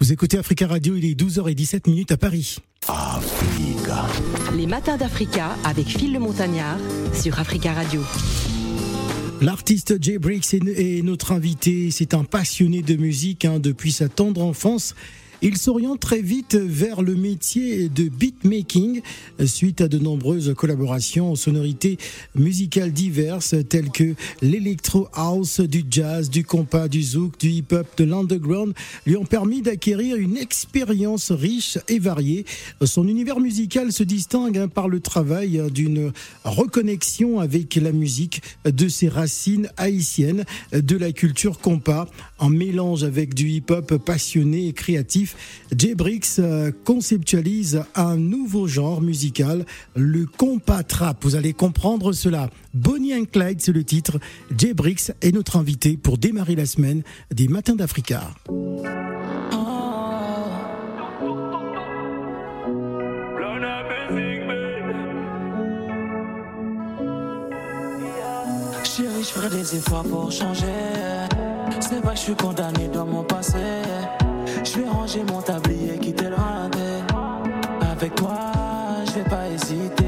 Vous écoutez Africa Radio, il est 12h17 minutes à Paris. Africa. Les matins d'Africa avec Phil le Montagnard sur Africa Radio. L'artiste Jay Briggs est notre invité. C'est un passionné de musique hein, depuis sa tendre enfance. Il s'oriente très vite vers le métier de beatmaking suite à de nombreuses collaborations aux sonorités musicales diverses telles que l'électro house, du jazz, du compas, du zouk, du hip-hop, de l'underground lui ont permis d'acquérir une expérience riche et variée. Son univers musical se distingue hein, par le travail d'une reconnexion avec la musique, de ses racines haïtiennes, de la culture compas, en mélange avec du hip-hop passionné et créatif J-Brix euh, conceptualise un nouveau genre musical, le compas trap. Vous allez comprendre cela. Bonnie and Clyde, c'est le titre. J-Brix est notre invité pour démarrer la semaine des Matins d'Africa. C'est pas que je suis condamné dans mon passé. Je vais ranger mon tablier, quitter le rendez. Avec toi, je vais pas hésiter.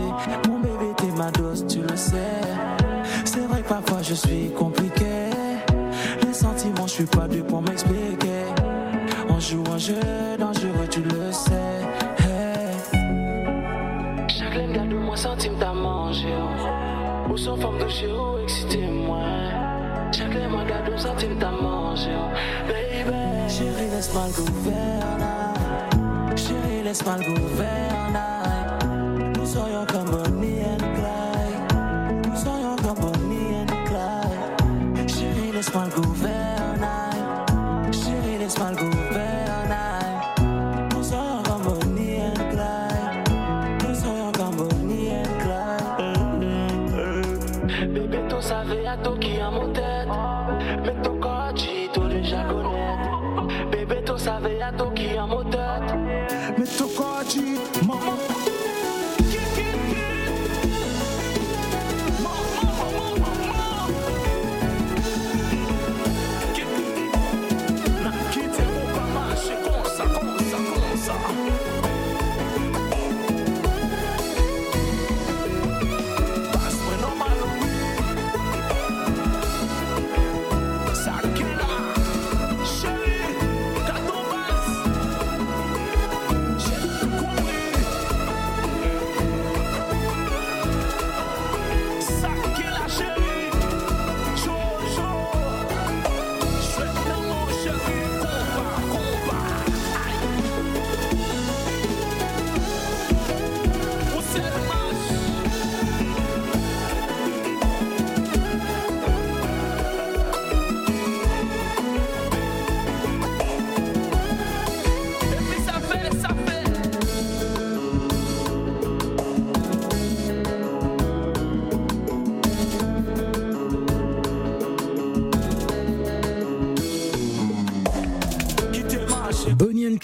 Mon bébé, t'es ma dose, tu le sais. C'est vrai que parfois je suis compliqué. Les sentiments, je suis pas dû pour m'expliquer. On joue un jeu dangereux, tu le sais. Chaque ligne garde moi centime t'as mangé. Ou son forme de chez ou excité moi. Chaque moi garde centime t'as mangé. Chérie, laisse-moi le gouvernail. Chérie, laisse-moi le gouvernail. Nous serions comme Bonnie Bébé, tu savais à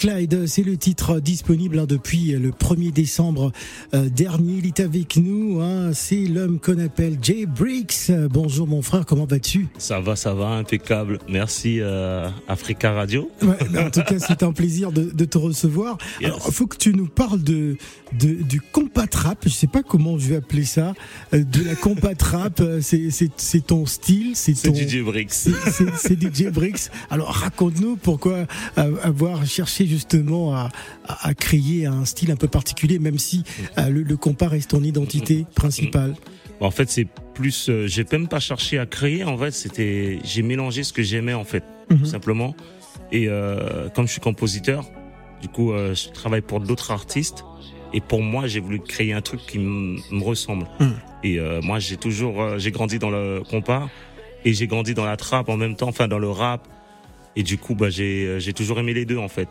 Clyde, c'est le titre disponible hein, depuis le 1er décembre euh, dernier. Il est avec nous, hein, c'est l'homme qu'on appelle Jay Briggs. Bonjour mon frère, comment vas-tu? Ça va, ça va, impeccable. Merci euh, Africa Radio. Ouais, en tout cas, c'est un plaisir de, de te recevoir. Yes. Alors, il faut que tu nous parles de, de du compatrap. Je sais pas comment je vais appeler ça. Euh, de la compatrap, c'est ton style, c'est ton. C'est DJ Briggs. C'est DJ Briggs. Alors raconte-nous pourquoi avoir cherché justement à, à, créer un style un peu particulier, même si euh, le, le compas reste ton identité principale. En fait, c'est plus. Euh, j'ai même pas cherché à créer. En fait, c'était. J'ai mélangé ce que j'aimais en fait, tout simplement. Et euh, comme je suis compositeur, du coup, euh, je travaille pour d'autres artistes. Et pour moi, j'ai voulu créer un truc qui me ressemble. Mhm. Et euh, moi, j'ai toujours, euh, j'ai grandi dans le compas et j'ai grandi dans la trappe en même temps, enfin dans le rap. Et du coup, bah, j'ai, euh, j'ai toujours aimé les deux en fait.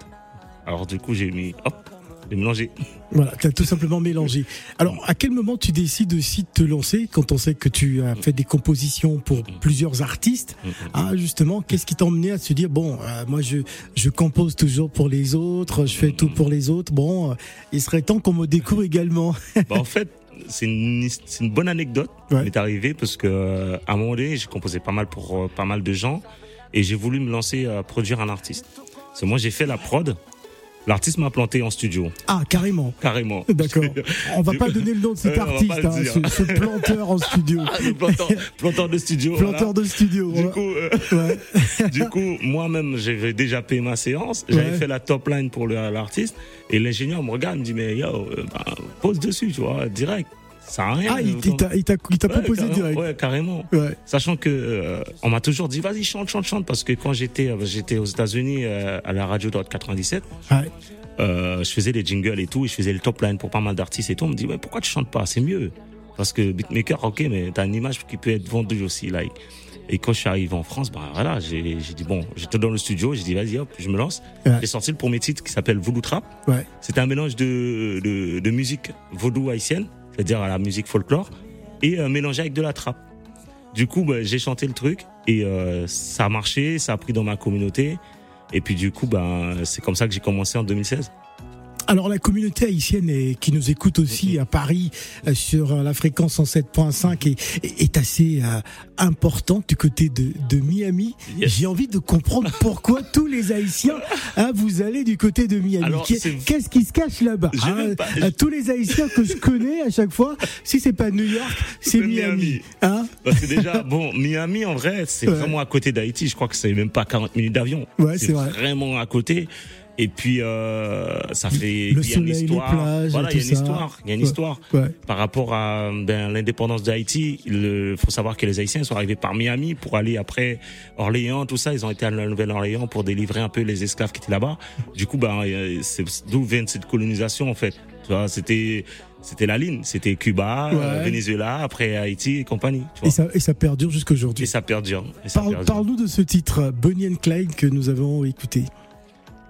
Alors du coup, j'ai mis, hop, j'ai mélangé. Voilà, tu as tout simplement mélangé. Alors, à quel moment tu décides aussi de te lancer quand on sait que tu as fait des compositions pour plusieurs artistes Ah, justement, qu'est-ce qui t'a emmené à se dire bon, euh, moi je je compose toujours pour les autres, je fais tout pour les autres. Bon, euh, il serait temps qu'on me découvre également. bah, en fait, c'est une, une bonne anecdote Ouais. qui m'est arrivée parce que euh, à un moment donné, j'ai composé pas mal pour euh, pas mal de gens et j'ai voulu me lancer à produire un artiste. C'est moi, j'ai fait la prod. L'artiste m'a planté en studio. Ah, carrément. Carrément. D'accord. On va pas donner le nom de cet va artiste, hein, ce, ce planteur en studio. Ah, le planteur, planteur de studio. Planteur de studio. Du coup, euh, Ouais. du coup, moi-même, j'avais déjà payé ma séance. J'avais Ouais. fait la top line pour l'artiste. Et l'ingénieur me regarde, me dit, mais yo, euh, bah, pose dessus, tu vois, direct. Ça à rien. Ah, il, il t'a il t'a- il t'a Ouais, proposé direct. Ouais, carrément. Ouais. Sachant que euh, on m'a toujours dit vas-y chante chante chante parce que quand j'étais euh, j'étais aux États-Unis euh, à la radio Dot 97 Ouais. euh, je faisais des jingles et tout et je faisais le top line pour pas mal d'artistes et tout on me dit ouais pourquoi tu chantes pas? C'est mieux parce que beatmaker ok mais t'as une image qui peut être vendue aussi like et quand je suis arrivé en France bah voilà j'ai j'ai dit bon j'étais dans le studio j'ai dit vas-y hop je me lance Ouais. j'ai sorti le premier titre qui s'appelle Voodoo Trap Ouais. c'était un mélange de, de, de musique vaudou haïtienne, c'est-à-dire à la musique folklore, et euh, mélangé avec de la trappe. Du coup, bah, j'ai chanté le truc et euh, ça a marché, ça a pris dans ma communauté. Et puis du coup, bah, c'est comme ça que j'ai commencé en 2016. Alors la communauté haïtienne et, qui nous écoute aussi à Paris euh, sur euh, la fréquence en 7.5 est, est- assez euh, importante du côté de, de Miami. Yes. J'ai envie de comprendre pourquoi tous les Haïtiens, hein, vous allez du côté de Miami. Qu'est-ce qui se cache là-bas? Hein Euh, Tous les Haïtiens que je connais à chaque fois, si c'est pas New York, c'est C'est Miami. Miami. Hein? Parce que déjà, bon, Miami, en vrai, c'est Ouais. vraiment à côté d'Haïti. Je crois que c'est même pas 40 minutes d'avion. Ouais, c'est vrai. vraiment à côté. Et puis, euh, ça fait. Il y a une histoire. plages, Voilà, il y a une ça. histoire. Il y a une Ouais. histoire. Ouais. par rapport à ben, l'indépendance d'Haïti. Il faut savoir que les Haïtiens sont arrivés par Miami pour aller après Orléans, tout ça. Ils ont été à la Nouvelle-Orléans pour délivrer un peu les esclaves qui étaient là-bas. Du coup, ben, euh, c'est d'où vient cette colonisation en fait. Tu vois, c'était c'était la ligne, c'était Cuba, euh, Ouais. Venezuela, après Haïti et compagnie. Tu Et ça, et ça perdure jusqu'à aujourd'hui. Et ça perdure. Parle-nous de ce titre, Bonnie and Clyde, que nous avons écouté.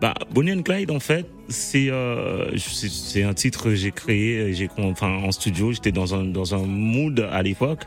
Bah, Bonnie and Clyde, en fait, c'est euh, c'est un titre que j'ai créé, j'ai enfin en studio, j'étais dans un dans un mood à l'époque.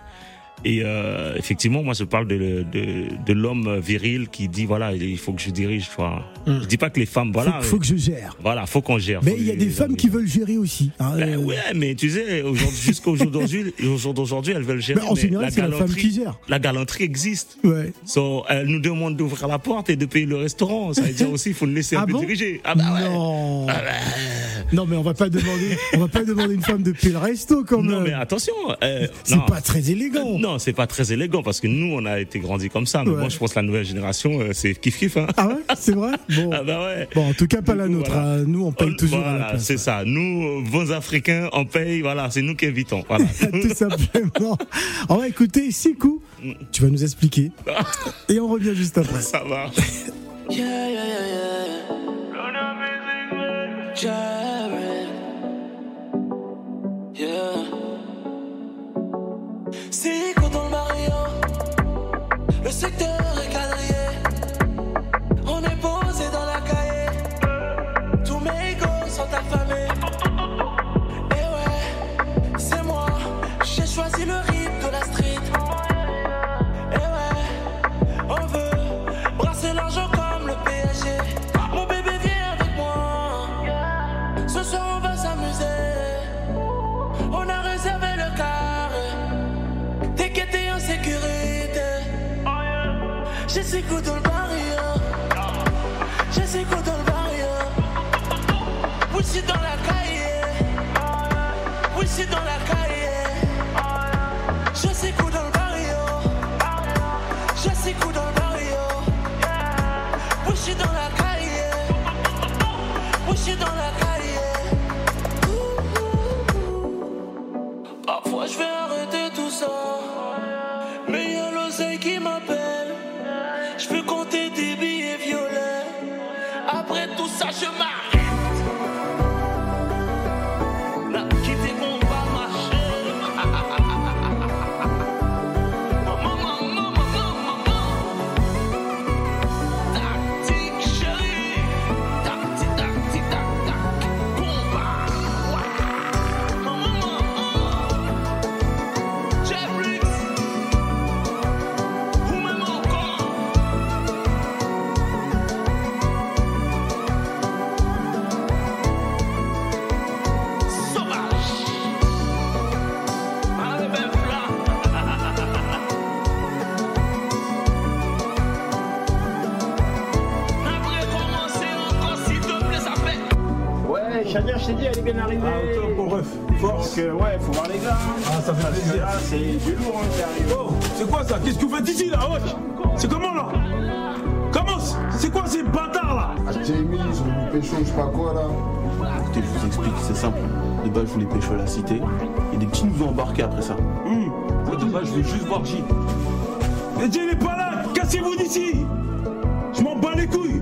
Et euh, effectivement, moi, je parle de, de, de l'homme viril qui dit voilà, il faut que je dirige. Quoi. Mm. Je dis pas que les femmes, voilà, faut, faut que je gère. voilà, faut qu'on gère. Mais il y a des femmes qui veulent gérer aussi. hein. Ben Euh, ouais, mais tu sais, jusqu'au jour d'aujourd'hui, au jour d'aujourd'hui, elles veulent gérer. mais en général, c'est la femme qui gère. la galanterie existe. Ouais. So, elle nous demande d'ouvrir la porte et de payer le restaurant. Ça veut dire aussi, il faut le laisser un Ah peu bon diriger. Ah bah ouais. Non. Ah bah, Non, mais on va pas demander, on va pas demander une femme de payer le resto quand Non, même. mais attention. euh, C'est non. pas très élégant. Non, c'est pas très élégant parce que nous, on a été grandis comme ça. Mais Ouais. moi, je pense que la nouvelle génération, euh, c'est kiff kiff. Hein. Ah ouais, c'est vrai? Bon. Ah bah ouais. Bon, en tout cas pas Du la coup, nôtre. voilà. hein. Nous, on paye On- toujours voilà, c'est ça. Nous, bons Africains, on paye. Voilà, c'est nous qui invitons. Voilà. Tout simplement. On va écouter Sikou. Tu vas nous expliquer. Et on revient juste après. ça va. Yeah, yeah, yeah, yeah. the Je t'ai dit, elle est bien arrivée. Ah, top, bon, bref, force. Donc, euh, ouais, faut voir les gars. Ah, ça fait Parce plaisir. là, c'est du lourd hein, qui arrive. Oh, c'est quoi ça? Qu'est-ce que vous faites ici là wesh? C'est comment là? Comment c'est- quoi ces bâtards là? Ah, Jamie, ils ont du pécho, je sais pas quoi là. Écoutez, je vous explique, c'est simple. De base, je voulais pêcher à la cité. Et des petits nous ont embarqués après ça. Hum, moi, de base, je veux juste voir J. Mais J n'est pas là Cassez-vous d'ici Je m'en bats les couilles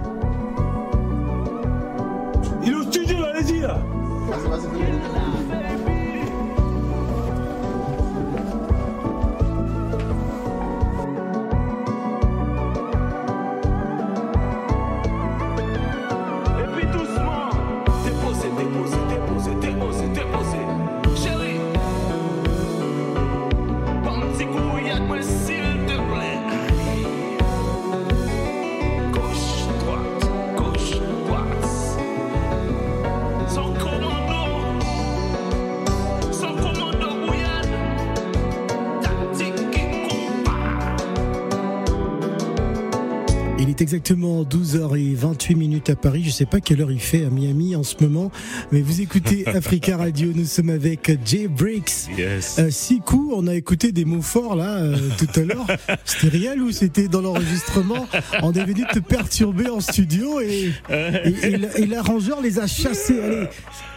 Il est exactement 12h28 minutes à Paris. Je sais pas quelle heure il fait à Miami en ce moment, mais vous écoutez Africa Radio. Nous sommes avec Jay Briggs. Yes. Euh, Sikou, on a écouté des mots forts là euh, tout à l'heure. C'était réel ou c'était dans l'enregistrement? On est venu te perturber en studio et, et- et la- et l'arrangeur les a chassés. Allez,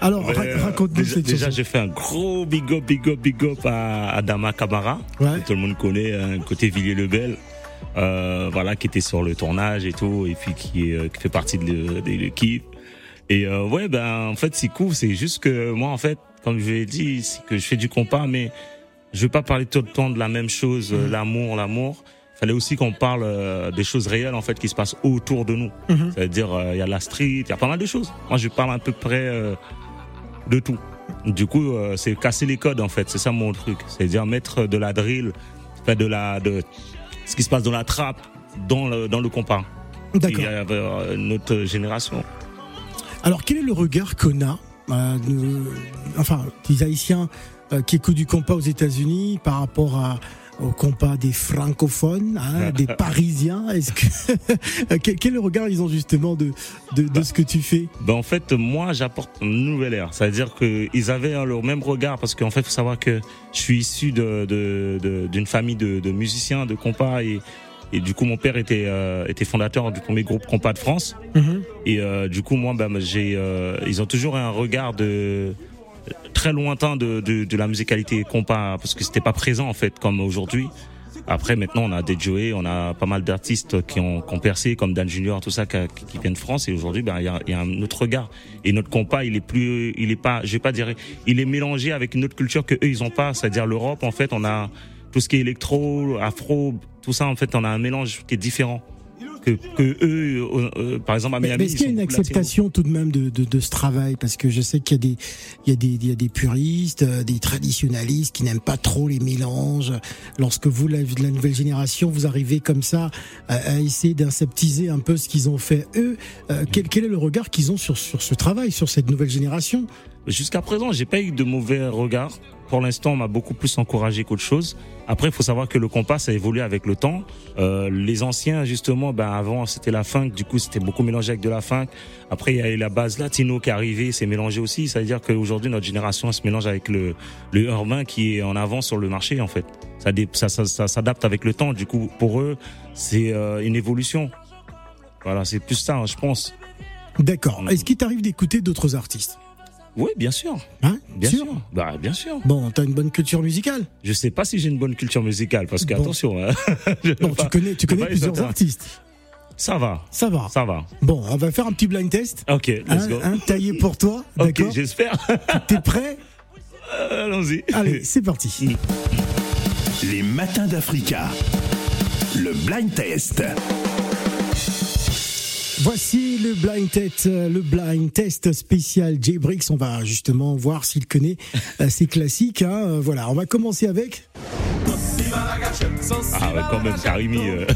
alors ra- raconte-nous cette déjà, j'ai fait un gros big up, big up, big up à Adama Ouais. que tout le monde connaît, un côté Villiers-le-Bel, euh, voilà, qui était sur le tournage et tout, et puis qui, est, euh, qui fait partie de l'équipe. Et euh, ouais, ben en fait, c'est cool. C'est juste que moi, en fait, comme je l'ai dit, c'est que je fais du compas, mais je veux pas parler tout le temps de la même chose, euh, l'amour, l'amour. Il fallait aussi qu'on parle euh, des choses réelles en fait qui se passent autour de nous. Mhm. C'est-à-dire, euh, il y a la street, il y a pas mal de choses. Moi, je parle à peu près euh, de tout. Du coup, c'est casser les codes en fait. C'est ça mon truc. C'est-à-dire mettre de la drill, faire de la de ce qui se passe dans la trappe, dans le dans le compas. D'accord. Il y a euh, notre génération. Alors, quel est le regard qu'on a, euh, de- enfin, des Haïtiens euh, qui écoutent du compas aux États-Unis par rapport à, au compas des francophones, hein, des Parisiens Est-ce que quel, quel regard ils ont justement de de, de ce que tu fais? Ben en fait, moi, j'apporte une nouvelle ère. C'est-à-dire que ils avaient hein, leur même regard parce qu'en fait, faut savoir que je suis issu de de- de- d'une famille de, de musiciens de compas et et du coup, mon père était euh, était fondateur du premier groupe compas de France. Et euh, du coup, moi, ben, j'ai, euh, ils ont toujours un regard de très lointain de, de, de la musicalité compas parce que c'était pas présent en fait comme aujourd'hui. Après, maintenant, on a des Joey, on a pas mal d'artistes qui ont, qui ont percé, comme Dan Junior, tout ça, qui, qui viennent de France. Et aujourd'hui, ben, il y a, y a un autre regard. Et notre compas, il est plus, il est pas, je vais pas dire, il est mélangé avec une autre culture que eux, ils ont pas. C'est-à-dire l'Europe, en fait, on a tout ce qui est électro, afro, tout ça, en fait, on a un mélange qui est différent. Que, que eux, euh, euh, par exemple, à Mais Miami. est-ce qu'il y a une acceptation tout de même de, de, de ce travail? Parce que je sais qu'il y a des, il y a des, il y a des puristes, euh, des traditionalistes qui n'aiment pas trop les mélanges. Lorsque vous, la, la nouvelle génération, vous arrivez comme ça à, à essayer d'inseptiser un peu ce qu'ils ont fait eux, euh, quel, quel est le regard qu'ils ont sur, sur ce travail, sur cette nouvelle génération? Jusqu'à présent, j'ai pas eu de mauvais regard. Pour l'instant, on m'a beaucoup plus encouragé qu'autre chose. Après, il faut savoir que le compas ça a évolué avec le temps. Euh, les anciens, justement, ben avant c'était la funk, du coup c'était beaucoup mélangé avec de la funk. Après, il y a eu la base latino qui est arrivée, c'est mélangé aussi. Ça veut dire qu'aujourd'hui notre génération elle se mélange avec le le urbain qui est en avance sur le marché en fait. Ça dé- ça, ça, ça s'adapte avec le temps. Du coup, pour eux, c'est euh, une évolution. Voilà, c'est plus ça, hein, je pense. D'accord. Est-ce qu'il t'arrive d'écouter d'autres artistes? Oui, bien sûr, Hein bien sûr. Bah, bien sûr. Bon, t'as une bonne culture musicale. Je sais pas si j'ai une bonne culture musicale parce que Bon. attention, hein, je veux Bon, tu pas- connais, tu je connais pas les plusieurs artistes. Ça va, Ça va. ça va. Bon, on va faire un petit blind test. Ok, let's Hein, go. hein, taillé pour toi, ok, d'accord j'espère. T'es prêt Allons-y. Allez, c'est parti. Les matins d'Africa. Le blind test. Voici le blind test, euh, le blind test spécial J-Brix. On va justement voir s'il connaît euh, ces classiques. hein. Euh, Voilà, on va commencer avec. Ah ouais, quand même, Karimi. euh.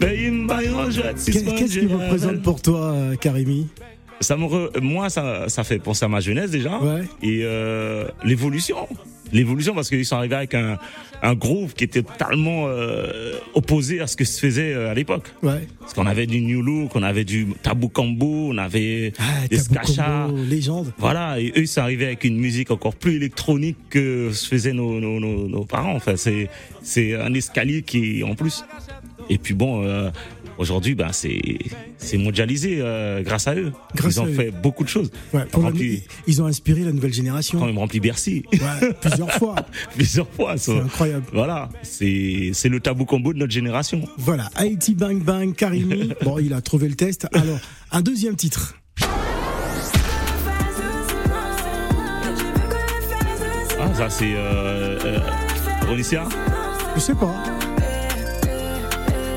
Ben. Ben, Qu'est-ce qui pas représente pour toi, euh, Karimi ça me re- moi ça ça fait penser à ma jeunesse déjà Ouais. et euh, l'évolution l'évolution parce qu'ils sont arrivés avec un, un groove qui était totalement euh, opposé à ce que se faisait euh, à l'époque. Ouais. Parce qu'on avait du New Look, on avait du Tabou Kambo, on avait Ah, des. Combo, légende. Voilà, et eux, ils sont arrivés avec une musique encore plus électronique que se faisaient nos, nos, nos, nos parents. Enfin, c'est, c'est un escalier qui en plus. Et puis bon, euh, aujourd'hui, ben, c'est, c'est mondialisé euh, grâce à eux. Grâce ils ont eux. fait beaucoup de choses. Ouais, Rempli- ils ont inspiré la nouvelle génération. quand même rempli Bercy. Ouais, plusieurs fois. Plusieurs fois. C'est incroyable. Voilà, c'est, c'est le tabou combo de notre génération. Voilà, Haïti Bang Bang, Karimi. Bon, il a trouvé le test. Alors, un deuxième titre. Ah, ça, c'est euh, euh, Ronicia Je sais pas.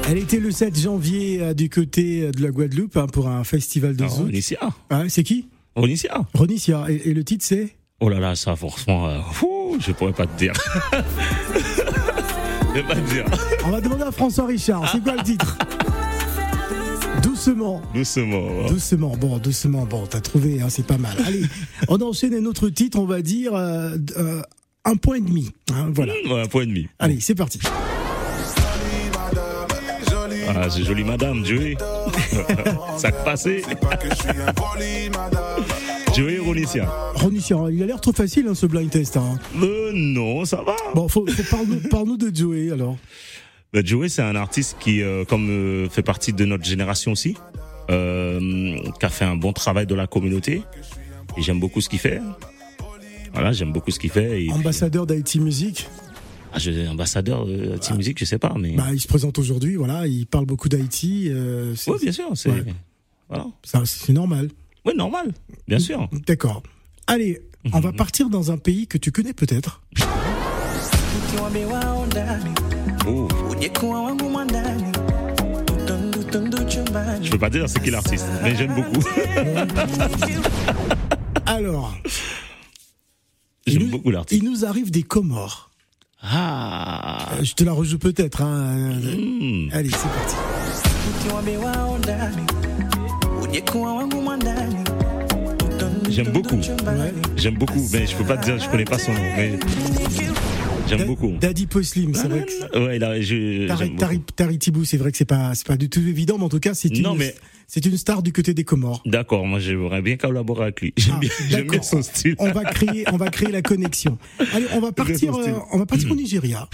Elle était le 7 janvier euh, du côté euh, de la Guadeloupe hein, pour un festival de Non, zouk. Ronicia. Ah, c'est qui? Ronicia. Ronicia. Et, et le titre c'est? Oh là là, ça, franchement, euh, fou, je pourrais pas te dire. je vais pas te dire. On va demander à François Richard. C'est quoi le titre? Doucement. Doucement. Doucement, bon, doucement, bon, t'as trouvé, hein, c'est pas mal. Allez, on enchaîne un autre titre, on va dire euh, euh, un point et demi. hein, voilà. Ouais, un point et demi. Allez, c'est parti. Ah, c'est joli madame, Joey. ça que passé. Joey Ronicia. Ronicia, il a l'air trop facile hein, ce blind test. Hein. Euh, non, ça va. Bon, faut, faut parle-nous de Joey alors. Bah, Joey, c'est un artiste qui, euh, comme euh, fait partie de notre génération aussi, euh, qui a fait un bon travail de la communauté. Et j'aime beaucoup ce qu'il fait. Voilà, j'aime beaucoup ce qu'il fait. Et Ambassadeur d'Haïti Music. Ah, je, ambassadeur de Team Music, je sais pas, mais. Bah, il se présente aujourd'hui, voilà, il parle beaucoup d'Haïti. Euh, oui, bien sûr, c'est. Ouais. Voilà. ça, c'est normal. Oui, normal, bien sûr. D'accord. Allez, on va partir dans un pays que tu connais peut-être. Oh, je peux pas dire c'est qui l'artiste, mais j'aime beaucoup. Alors, J'aime beaucoup l'artiste. il nous arrive des Comores. Ah. Euh, Je te la rejoue peut-être. Hein. Hmm. Allez, c'est parti. J'aime beaucoup. Ouais. J'aime beaucoup, mais je peux pas te dire, je connais pas son nom, mais j'aime beaucoup. Daddy Poslim, c'est vrai que. Ouais, là, je. Tari-. Tari- Taritibou, c'est vrai que c'est pas, c'est pas du tout évident, mais en tout cas, c'est une, Non, mais- c'est une star du côté des Comores. D'accord, moi j'aimerais bien collaborer avec lui. J'aime Ah, bien, son style. On va créer, on va créer la connexion. Allez, on va partir, euh, on va partir au Nigeria.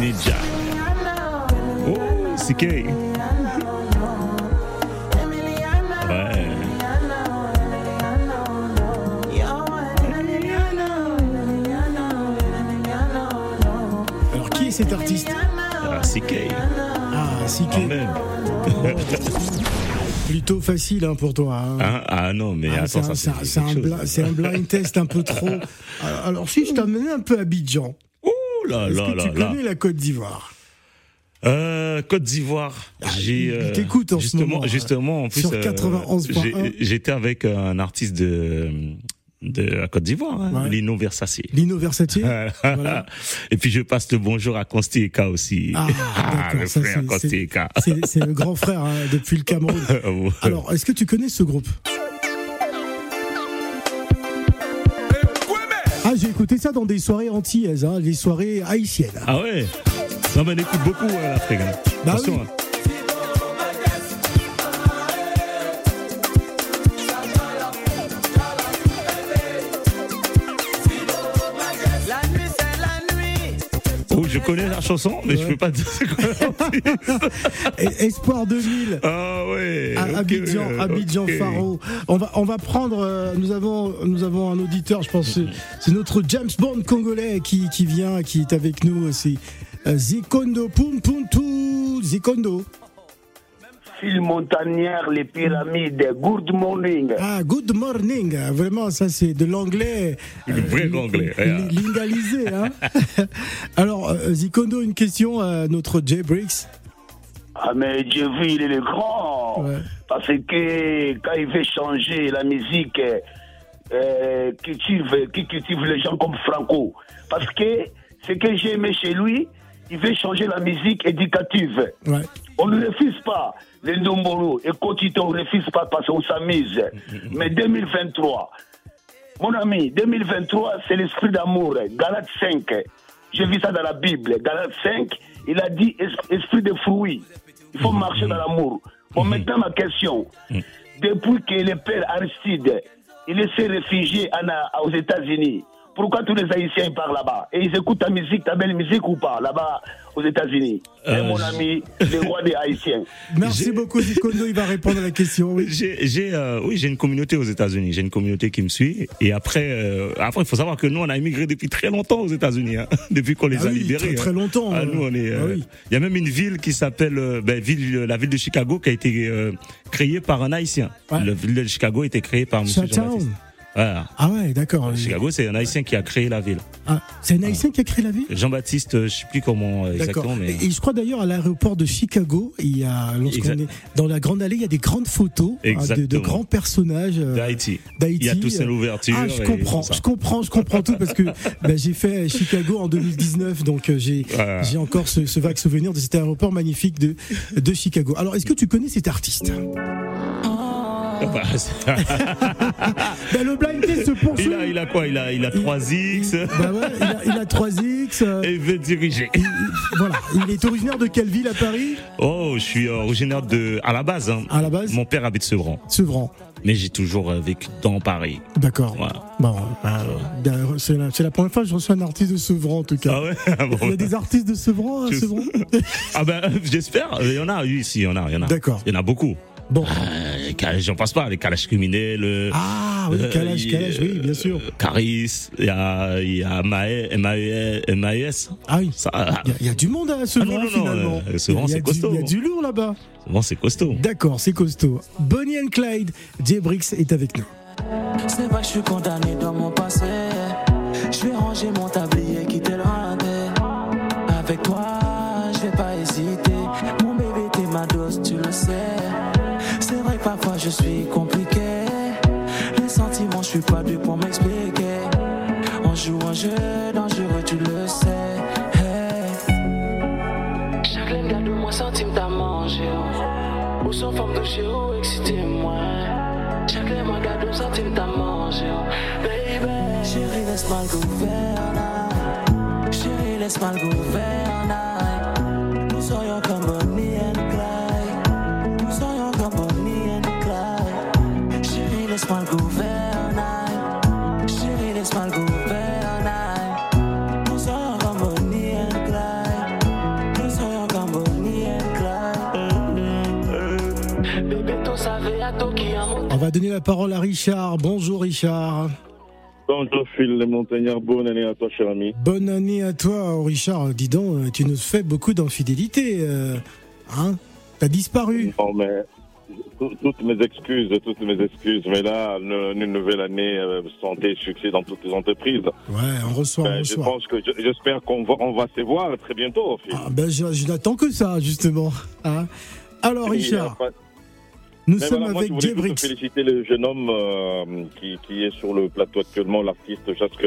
Ninja. Oh, CK. Ouais. Alors, qui est cet artiste? Ah, CK. Ah, même. Plutôt facile hein, pour toi. hein. Hein ah non, mais Ah, c'est attends, un, c'est blind test un peu trop. Alors, alors, si je t'amenais un peu à Abidjan, Oh là est-ce là que là tu là. connais la Côte d'Ivoire? Euh, Côte d'Ivoire. il- J'ai il euh, t'écoute en ce moment, hein. justement en plus Sur euh, 91.1. j'ai- j'étais avec un artiste de de la Côte d'Ivoire, hein, Ouais. Lino Versace. Lino Versace Voilà. Et puis je passe le bonjour à Constieka aussi. Ah, d'accord, le ça, frère c'est- le grand frère hein, depuis le Cameroun. Alors, est-ce que tu connais ce groupe? Ah, j'ai écouté ça dans des soirées antillaises, hein, des soirées haïtiennes. Ah ouais? Non mais on écoute beaucoup hein, l'Afrique. hein. Bah Attention. oui. Connais la chanson, mais je Ouais. peux pas dire c'est quoi Espoir 2000. Ah ouais. Abidjan. Faro. On va, on va prendre. euh, nous avons, nous avons un auditeur. Je pense, c'est- notre James Bond congolais qui, qui vient, qui est avec nous. C'est euh, Zikondo Pum Puntu Zikondo. Fil montagnard, les pyramides. Good morning. Ah, good morning. Vraiment, ça c'est de l'anglais. Le vrai anglais, li- ouais. Lingalisé, hein. Alors, euh, Zikondo, une question à notre Jay Briggs. Ah, mais Dieu vu, il est le grand. Ouais. Parce que quand il veut changer la musique, euh, cultive, qui cultive les gens comme Franco. Parce que ce que j'ai aimé chez lui, il veut changer la musique éducative. Ouais. On ne refuse pas les Ndomboro et Kotito, on refuse pas parce qu'on s'amuse. Mais 2023, Mon ami, 2023, c'est l'esprit d'amour. Galate 5. J'ai vu ça dans la Bible. Galate 5, il a dit es- esprit de fruits. Il faut marcher dans l'amour. Bon, maintenant, ma question. Depuis que le père Aristide, il s'est réfugié aux États-Unis, pourquoi tous les Haïtiens ils partent là-bas Et ils écoutent ta musique, ta belle musique ou pas, là-bas aux États-Unis Euh, mon ami, le roi des Haïtiens. Merci beaucoup, Zikondo. Il va répondre à la question. Oui. J'ai, euh, oui, j'ai une communauté aux États-Unis. J'ai une communauté qui me suit. Et après, euh, après, il faut savoir que nous, on a immigré depuis très longtemps aux États-Unis, hein, depuis qu'on les Ah a oui, libérés. très, très hein. longtemps. Ah, euh. nous, on est. Ah euh, oui. Il y a même une ville qui s'appelle, euh, ben, ville, la ville de Chicago, qui a été euh, créée par un Haïtien. Ouais. La ville de Chicago a été créée par M. Chinatown. Jean-Baptiste. Voilà. Ah ouais, d'accord. Chicago, c'est un Haïtien qui a créé la ville. Ah, c'est un Haïtien qui a créé la ville? Jean-Baptiste, euh, je sais plus comment euh, exactement, mais. Et, et je crois d'ailleurs à l'aéroport de Chicago, il y a, lorsqu'on Exact. est dans la grande allée, il y a des grandes photos hein, de, grands personnages euh, D'Haïti. Il y a Toussaint l'ouverture. Ah, je comprends, tout ça. je comprends, je comprends tout parce que bah, j'ai fait Chicago en 2019, donc euh, j'ai Voilà. j'ai encore ce, ce vague souvenir de cet aéroport magnifique de de Chicago. Alors, est-ce que tu connais cet artiste? Ben, Le blind test se poursuit. il, a, il a quoi? Il a, il a 3X Bah ouais, il a, il a 3X. euh, et il veut diriger. il- il- voilà, il est originaire de quelle ville à Paris? Oh, je suis originaire de. À la base, hein, À la base? Mon père habite Sevran, Sevran. mais j'ai toujours euh, vécu dans Paris. D'accord. Voilà. Bon, bah, euh, c'est la, première fois que je reçois un artiste de Sevran en tout cas. Ah ouais Ah bon. Il y a des artistes de Sevran à Je- Sevran? Ah ben, j'espère. Il y en a, oui, ici, il y en a, il y en a. D'accord. Il y en a beaucoup. Bon. Euh, J'en passe pas, les calages criminels. euh, Ah oui, euh, Calage, il- Calage, oui, bien sûr. euh, Caris, il y a, il y a Maë- MAE MAES. Ah oui. Ah, Il y a- il y, a du monde à non, non, non, finalement. euh, y a c'est du- costaud. Il y a du lourd là-bas. bon, c'est costaud. D'accord, c'est costaud. Bonnie and Clyde, Jay Brix est avec nous. C'est pas que je suis condamné dans mon passé. Je vais ranger mon tablier, je suis compliqué. Les sentiments, je suis pas dû pour m'expliquer. On joue un jeu dangereux, tu le sais. Hey. Chaque laine garde moi centime t'as mangé. Ou sans forme de chez où excitez-moi. Chaque moi garde centime t'as mangé. Baby, chérie, laisse-moi le gouvernail. Chérie, laisse-moi le gouvernail. La parole à Richard. Bonjour Richard. Bonjour Phil le montagnard, bonne année à toi cher ami. Bonne année à toi Richard. Dis donc, euh, tu nous fais beaucoup d'infidélité. euh, hein? T'as disparu. Non mais tout- toutes mes excuses, toutes mes excuses, mais là, une, nouvelle année, euh, santé, succès dans toutes les entreprises. Ouais, on reçoit, on Ben, je pense que je- j'espère qu'on va, on va se voir très bientôt. Ah, ben, je, je n'attends que ça, justement. hein? Alors, Et, Richard, nous mais sommes voilà, moi, avec je voulais féliciter le jeune homme euh, qui, qui est sur le plateau actuellement, l'artiste Jasque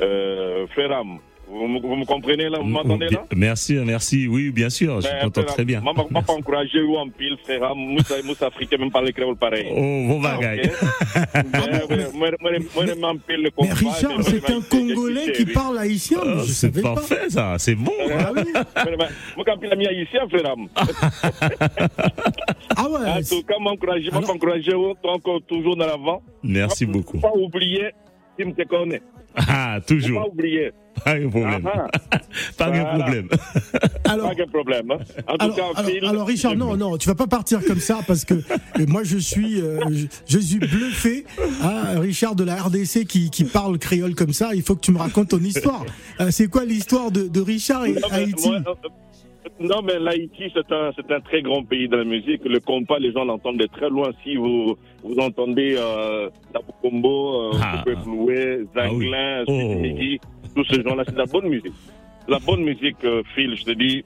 euh, Ferram. Vous, me- vous me comprenez là Vous m'entendez là Merci, merci. Oui, bien sûr, je Ben, t'entends très bien. Moi, moi, pas encouragé ou en pile, Ferram, Moussa, Moussa Africain, même pas les créoles pareil. Oh, bon bagaille. Mais Richard, c'est un Congolais qui parle haïtien. Oh, je c'est parfait, ça. C'est bon. Ah oui Moi, quand il a mis haïtien, Ferram. Ah ouais En tout cas, m'encourager, moi, encourager, encore toujours dans l'avant. Merci beaucoup. Pas oublier, tu me connais. Ah, toujours. Pas oublier. Pas de problème. Ah, Pas de Voilà. problème. Alors, Pas de problème. hein. En tout alors, cas, alors- Phil, alors, Richard, non, non, tu vas pas partir comme ça parce que moi je suis, euh, je, je suis bluffé. hein, Richard de la RDC qui, qui parle créole comme ça, il faut que tu me racontes ton histoire. Euh, c'est quoi l'histoire de, de Richard et Non, mais Haïti moi, euh, Non, mais l'Haïti, c'est un, c'est un très grand pays de la musique. Le compas, les gens l'entendent de très loin. Si vous, vous entendez euh, Tapo Combo, euh, Ah. Zanglin, Ah oui. Oh. Tous ces gens-là, c'est de la bonne musique. La bonne musique, euh, Phil, je te dis,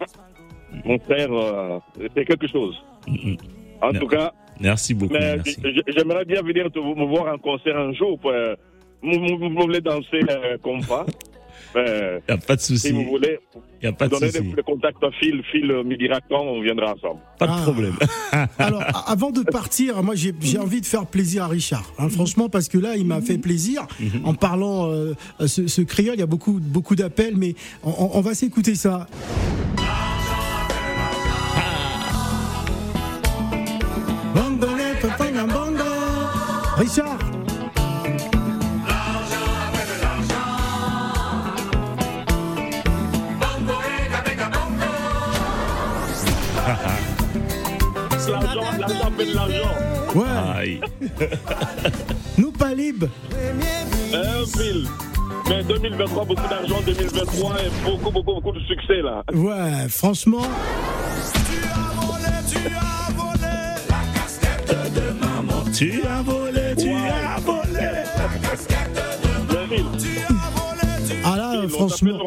mon frère, euh, c'est quelque chose. Mm, En tout cas, Merci beaucoup. j'aimerais bien venir te, me voir en concert un jour. Pour, euh, voulez danser euh, compas Mais Y a pas de si souci. vous voulez, Y a pas de donnez souci. les contacts à Phil, Phil euh, me dira quand on viendra ensemble. Pas de Ah. problème. Alors, a- avant de partir, moi j'ai j'ai envie de faire plaisir à Richard. hein, franchement, parce que là, il m'a fait plaisir en parlant euh, ce, ce créole. Il y a beaucoup, beaucoup d'appels, mais on, on- va s'écouter ça. Bongo. Richard de l'argent. Ouais, Aïe. nous pas libres. Phil mais 2023, beaucoup d'argent, 2023 et beaucoup, beaucoup, beaucoup de succès là. Ouais, franchement. Tu as volé, tu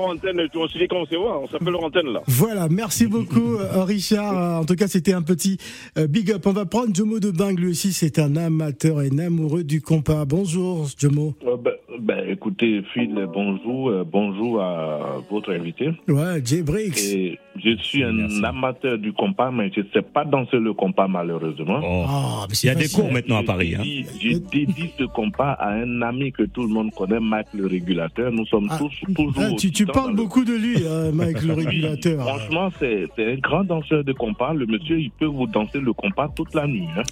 antenne, on se dit comment c'est voir, on s'appelle leur antenne là. Voilà, merci beaucoup euh, Richard. Euh, En tout cas, c'était un petit euh, big up. On va prendre Jomo de Bing, lui aussi, c'est un amateur et un amoureux du compas. Bonjour Jomo. Euh, ben, ben, écoutez, Phil, bonjour, euh, bonjour à votre invité. Ouais, Jay Briggs. Et je suis un Merci. amateur du compas, mais je ne sais pas danser le compas malheureusement. Oh. Ah, mais Il y a des cours maintenant à Paris. Hein. J'ai j'ai dédié ce compas à un ami que tout le monde connaît, Mike le régulateur. Nous sommes Ah, tous toujours. Ah, tu, tu dans parles le- beaucoup de lui, euh, Mike, le régulateur. Franchement, c'est un grand danseur de compas. Le monsieur, il peut vous danser le compas toute la nuit. hein.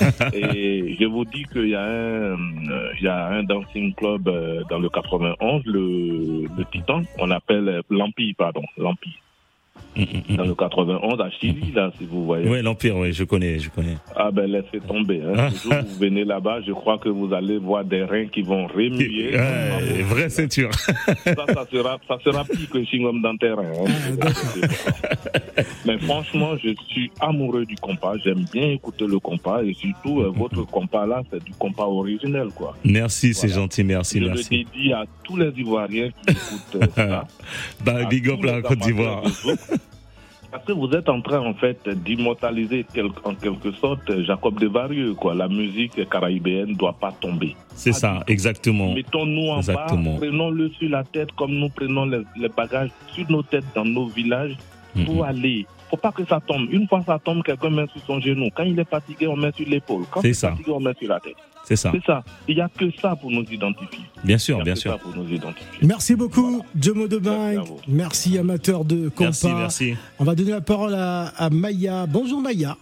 Et je vous dis qu'il y a un, euh, il y a un dancing club euh, dans le 91, le, le Titan, on appelle euh, l'Empire, pardon, l'Empire. Dans le 91 à Chili, là, si vous voyez. Ouais, l'Empire, oui, je connais, je connais. Ah ben laissez tomber. Hein. Jour où vous venez là-bas, je crois que vous allez voir des reins qui vont remuer. Ouais, vraie ceinture. Ça, ça sera, ça sera pire que chewing-gum dans terrain. Mais franchement, je suis amoureux du compas. J'aime bien écouter le compas et surtout euh, votre compas là, c'est du compas originel, quoi. Merci, c'est gentil, merci, je merci. le dédie à tous les Ivoiriens qui écoutent euh, ça. Bah, à big up la Côte d'Ivoire. Parce que vous êtes en train, en fait, d'immortaliser quel- en quelque sorte Jacob Desvarieux, quoi. La musique caraïbéenne ne doit pas tomber. C'est ça, exactement. Mettons-nous en bas, prenons-le sur la tête comme nous prenons les, les bagages sur nos têtes dans nos villages pour Mhm. aller. Faut pas que ça tombe. Une fois ça tombe, quelqu'un met sur son genou. Quand il est fatigué, on met sur l'épaule. Quand C'est il est ça. fatigué, on met sur la tête. C'est ça. C'est ça. Il n'y a que ça pour nous identifier. Bien sûr, bien que sûr. ça pour nous identifier. Merci beaucoup, Jomo de Merci Bing. à vous. Merci, amateur de compas. Merci, merci. On va donner la parole à, à Maya. Bonjour Maya.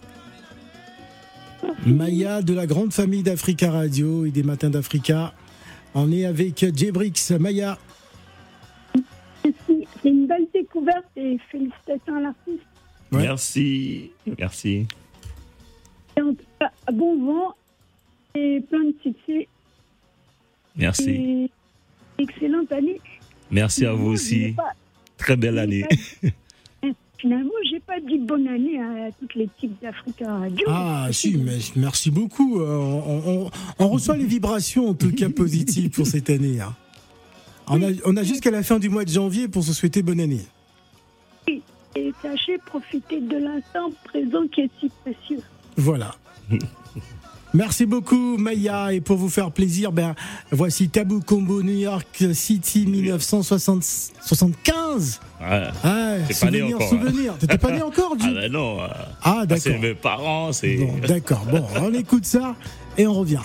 Maya de la grande famille d'Africa Radio et des matins d'Africa. On est avec Jebrix. Maya, Merci. C'est une belle découverte et félicitations à l'artiste. Ouais. Merci, merci. Et en tout cas, bon vent et plein de succès. Merci. Et excellente année. Merci à vous aussi. pas- Très belle année. Finalement, j'ai pas dit bonne année à toute l'équipe d'Africa Radio. ah si, mais merci beaucoup. Euh, On, on- on reçoit les vibrations en tout cas positives pour cette année. hein. On a, on a jusqu'à la fin du mois de janvier pour se souhaiter bonne année. Et sachez profiter de l'instant présent qui est si précieux. Voilà. Merci beaucoup Maya et pour vous faire plaisir, ben voici Tabou Combo New York City 1975. Ouais. Ah, T'es pas né souvenir, hein. souvenir. T'étais pas né encore, Ah Jules ben non. euh, Ah, ça, C'est d'accord. mes parents, c'est. D'accord. Bon, on écoute ça et on revient.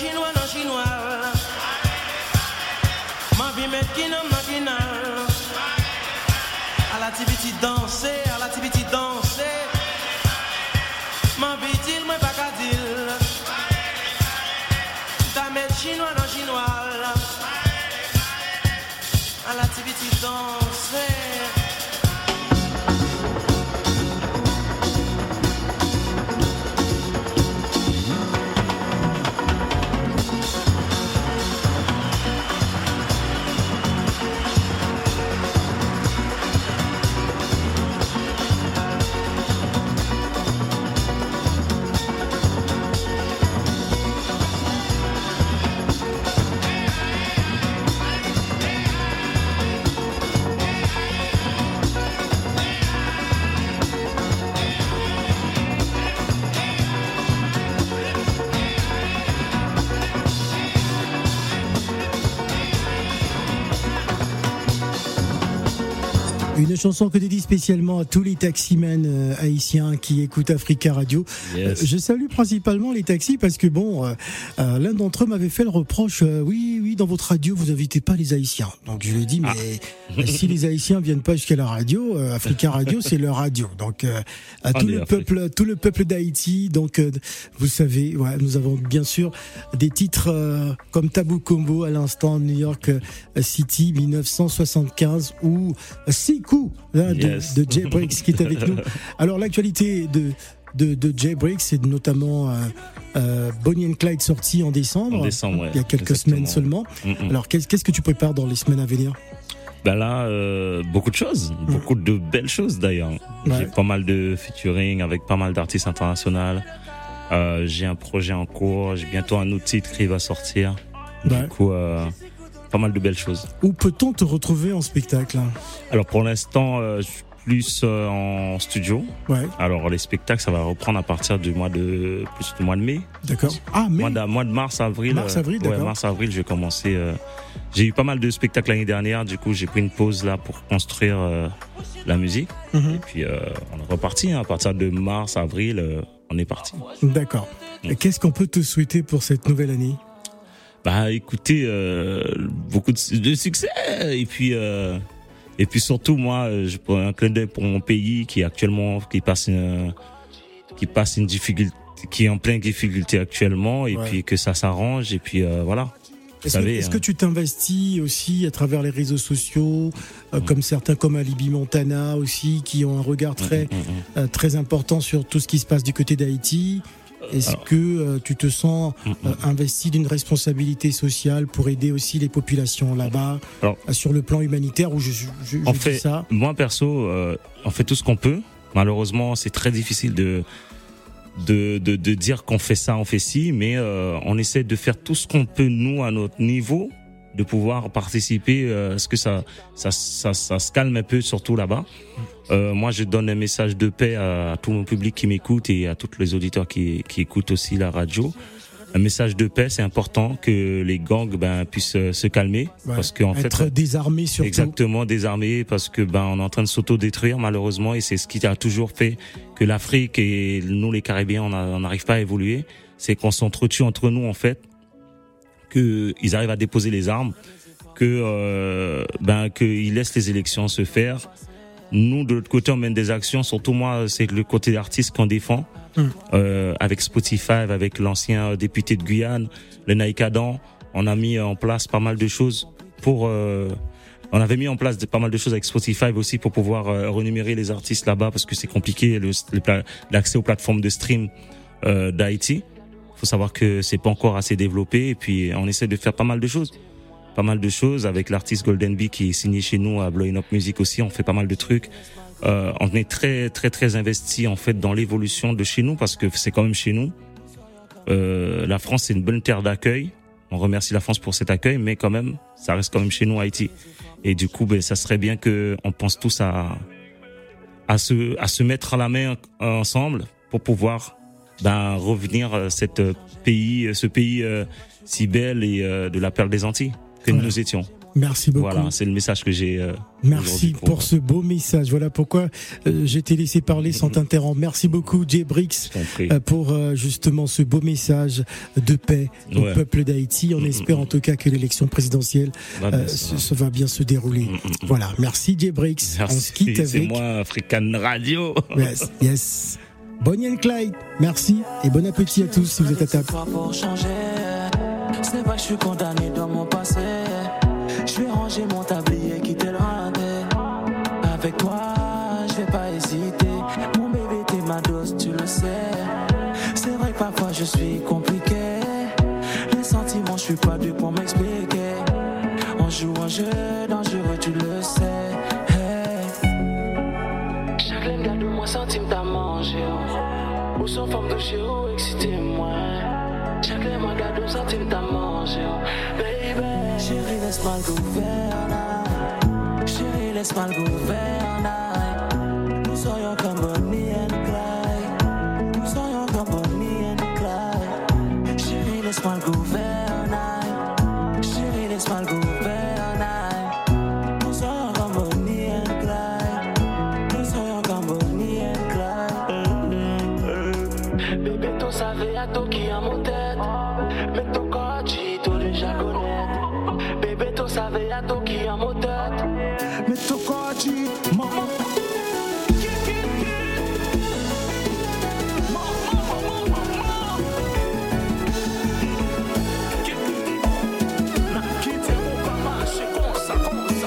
M'da mettre Une chanson que dédie spécialement à tous les taximens euh, haïtiens qui écoutent Africa Radio. Yes. Euh, je salue principalement les taxis parce que bon, euh, l'un d'entre eux m'avait fait le reproche. euh, oui, oui, dans votre radio, vous invitez pas les Haïtiens. Donc je lui ai dit, mais Ah. si les Haïtiens viennent pas jusqu'à la radio, euh, Africa Radio, c'est leur radio. Donc à tout le peuple, tout le peuple d'Haïti. Donc vous savez, ouais, nous avons bien sûr des titres comme Tabou Combo à l'instant New York City 1975 ou Siku hein, de, Yes. de Jay Briggs qui est avec nous. Alors l'actualité de de, de Jay Briggs, c'est notamment euh, euh, Bonnie and Clyde sorti en décembre, En décembre, ouais, il y a quelques exactement. semaines seulement. Mm, mm. Alors qu'est-ce que tu prépares dans les semaines à venir? Ben là, euh, beaucoup de choses, beaucoup de belles choses d'ailleurs. Ouais. J'ai pas mal de featuring avec pas mal d'artistes internationaux. J'ai un projet en cours, j'ai bientôt un autre titre qui va sortir. Ouais. Du coup, pas mal de belles choses. Où peut-on te retrouver en spectacle? Alors pour l'instant, euh, je suis plus euh, en studio. Ouais, Alors les spectacles, ça va reprendre à partir du mois de plus du mois de mai. d'accord. Ah mais Mois de, mois de mars, avril. Mars, euh, avril, ouais, d'accord. mars, avril, je vais commencer. euh, j'ai eu pas mal de spectacles l'année dernière, du coup j'ai pris une pause là pour construire euh, la musique. Mhm. Et puis euh, on est reparti. hein. à partir de mars, avril, euh, on est parti. d'accord. Et Qu'est-ce qu'on peut te souhaiter pour cette nouvelle année? Bah écoutez, euh, beaucoup de, de succès et puis euh, et puis surtout moi, euh, je prends un clin d'œil pour mon pays qui est actuellement qui passe une qui passe une difficulté, qui est en pleine difficulté actuellement et Ouais. puis que ça s'arrange et puis euh, voilà. Est-ce que, est-ce hein. que tu t'investis aussi à travers les réseaux sociaux, Mm. euh, comme certains comme Alibi Montana aussi, qui ont un regard très Mm, mm, mm. euh, très important sur tout ce qui se passe du côté d'Haïti? Est-ce que euh, tu te sens Mm, mm. euh, investi d'une responsabilité sociale pour aider aussi les populations là-bas euh, sur le plan humanitaire ou je, je, je On dis fait, ça? moi perso, euh, on fait tout ce qu'on peut. Malheureusement, c'est très difficile de de, de, de dire qu'on fait ça, on fait ci, mais on essaie de faire tout ce qu'on peut nous à notre niveau, de pouvoir participer euh, à ce que ça ça, ça ça se calme un peu, surtout là-bas. Euh, moi, je donne un message de paix à, tout mon public qui m'écoute et à tous les auditeurs qui, qui écoutent aussi la radio. Un message de paix, c'est important que les gangs ben, puissent euh, se calmer Ouais. parce qu'en fait, Être désarmé surtout. Exactement, désarmé parce que ben on est en train de s'auto-détruire malheureusement et c'est ce qui a toujours fait que l'Afrique et nous les a- on n'arrive pas à évoluer, c'est qu'on s'entretue entre nous en fait, que ils arrivent à déposer les armes, que euh, ben qu'ils laissent les élections se faire. Nous de l'autre côté on mène des actions, surtout moi c'est le côté artiste qu'on défend. Mm. Euh, avec Spotify, avec l'ancien député de Guyane, le Naïkadan, on a mis en place pas mal de choses pour euh, on avait mis en place de- pas mal de choses avec Spotify aussi pour pouvoir euh, renumérer les artistes là-bas parce que c'est compliqué l'accès aux plateformes de stream euh, d'Haïti. Faut savoir que c'est pas encore assez développé et puis on essaie de faire pas mal de choses. Pas mal de choses avec l'artiste Golden Bee qui est signé chez nous à Blowing Up Music aussi. On fait pas mal de trucs. Euh, on est très très très investi en fait dans l'évolution de chez nous parce que c'est quand même chez nous. Euh, la France c'est une bonne terre d'accueil. On remercie la France pour cet accueil, mais quand même, ça reste quand même chez nous Haïti. Et du coup, ben, ça serait bien que on pense tous à à se à se mettre à la main ensemble pour pouvoir ben revenir à cette pays, ce pays euh, si belle et euh, de la perle des Antilles que Voilà. nous étions. Merci beaucoup. Voilà, c'est le message que j'ai. euh, Merci pour ce beau message. Voilà pourquoi euh, j'ai t'ai laissé parler sans t'interrompre. Merci beaucoup, Jay Brix, Je euh, pour euh, justement ce beau message de paix au Ouais. peuple d'Haïti. On Mm, espère en tout cas que l'élection présidentielle Va euh, bien, se, se va bien se dérouler. Mm. Voilà. Merci, Jay Brix. On se quitte Merci, c'est avec. moi, African Radio. Yes, yes. Bonnie and Clyde, merci et bon appétit à tous si vous êtes à table. C'est pas que je suis condamné dans mon passé. Je vais ranger mon tablier, quitter le. Avec toi, je vais pas hésiter. Mon bébé, t'es ma dose, tu le sais. C'est vrai que parfois je suis compliqué. Les sentiments, je suis pas dû pour m'expliquer. On joue un jeu dangereux, forme de chez excitez-moi. Chaque laine moi garde un centime t'as mangé. Baby, chérie, laisse-moi le gouverner. Chérie, laisse-moi le gouverner.